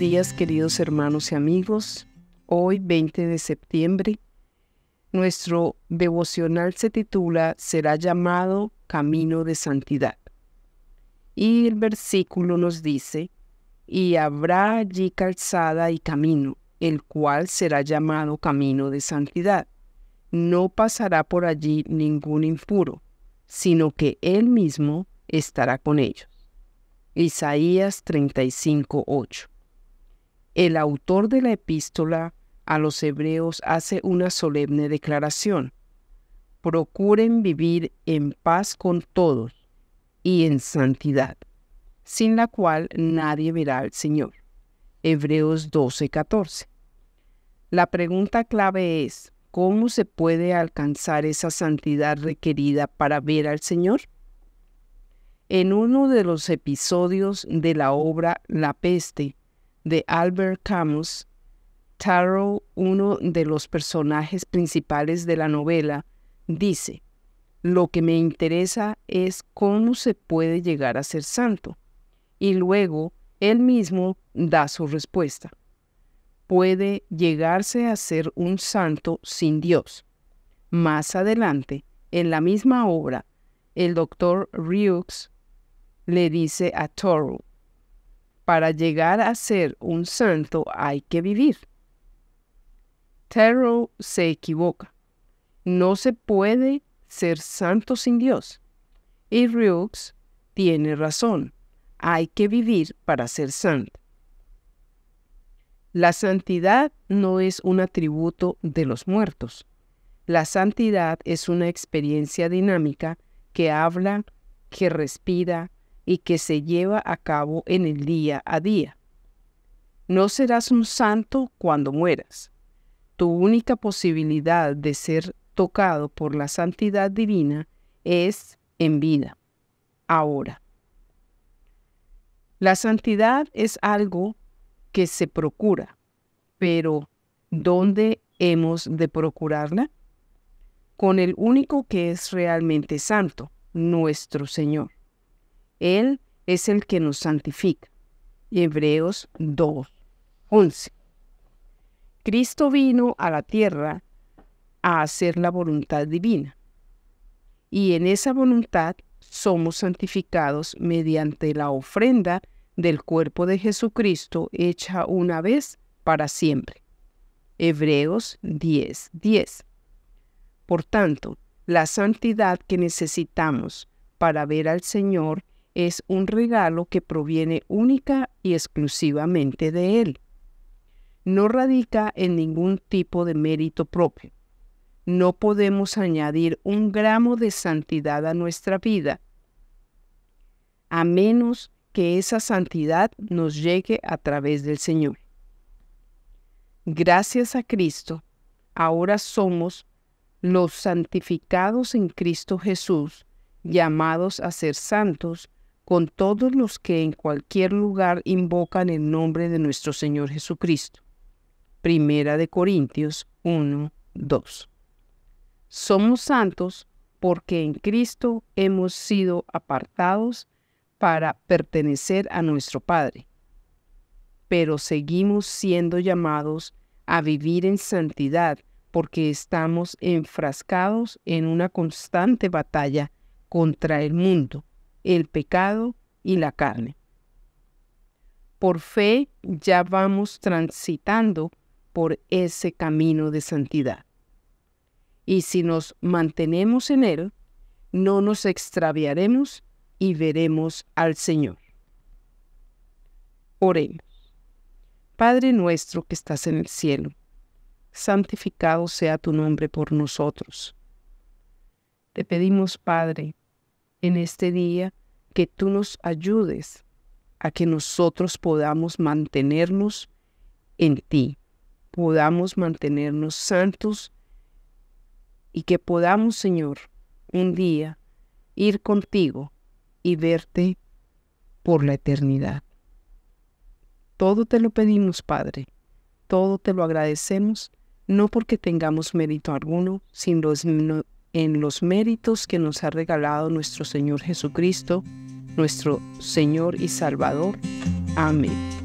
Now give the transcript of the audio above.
días queridos hermanos y amigos. Hoy 20 de septiembre, nuestro devocional se titula Será llamado Camino de Santidad. Y el versículo nos dice, y habrá allí calzada y camino, el cual será llamado Camino de Santidad. No pasará por allí ningún impuro, sino que él mismo estará con ellos. Isaías 35:8 el autor de la epístola a los hebreos hace una solemne declaración. Procuren vivir en paz con todos y en santidad, sin la cual nadie verá al Señor. Hebreos 12:14. La pregunta clave es, ¿cómo se puede alcanzar esa santidad requerida para ver al Señor? En uno de los episodios de la obra La peste, de Albert Camus, Tarot, uno de los personajes principales de la novela, dice, lo que me interesa es cómo se puede llegar a ser santo. Y luego él mismo da su respuesta. Puede llegarse a ser un santo sin Dios. Más adelante, en la misma obra, el doctor Rieux le dice a Toro, para llegar a ser un santo hay que vivir. Terrell se equivoca. No se puede ser santo sin Dios. Y Rieux tiene razón. Hay que vivir para ser santo. La santidad no es un atributo de los muertos. La santidad es una experiencia dinámica que habla, que respira, y que se lleva a cabo en el día a día. No serás un santo cuando mueras. Tu única posibilidad de ser tocado por la santidad divina es en vida, ahora. La santidad es algo que se procura, pero ¿dónde hemos de procurarla? Con el único que es realmente santo, nuestro Señor. Él es el que nos santifica. Hebreos 2, 11. Cristo vino a la tierra a hacer la voluntad divina. Y en esa voluntad somos santificados mediante la ofrenda del cuerpo de Jesucristo hecha una vez para siempre. Hebreos 10, 10. Por tanto, la santidad que necesitamos para ver al Señor es un regalo que proviene única y exclusivamente de Él. No radica en ningún tipo de mérito propio. No podemos añadir un gramo de santidad a nuestra vida, a menos que esa santidad nos llegue a través del Señor. Gracias a Cristo, ahora somos los santificados en Cristo Jesús, llamados a ser santos con todos los que en cualquier lugar invocan el nombre de nuestro Señor Jesucristo. Primera de Corintios 1, 2. Somos santos porque en Cristo hemos sido apartados para pertenecer a nuestro Padre. Pero seguimos siendo llamados a vivir en santidad porque estamos enfrascados en una constante batalla contra el mundo el pecado y la carne. Por fe ya vamos transitando por ese camino de santidad. Y si nos mantenemos en él, no nos extraviaremos y veremos al Señor. Oremos. Padre nuestro que estás en el cielo, santificado sea tu nombre por nosotros. Te pedimos, Padre, en este día que tú nos ayudes a que nosotros podamos mantenernos en ti, podamos mantenernos santos y que podamos, Señor, un día ir contigo y verte por la eternidad. Todo te lo pedimos, Padre, todo te lo agradecemos, no porque tengamos mérito alguno, sino, en los méritos que nos ha regalado nuestro Señor Jesucristo, nuestro Señor y Salvador. Amén.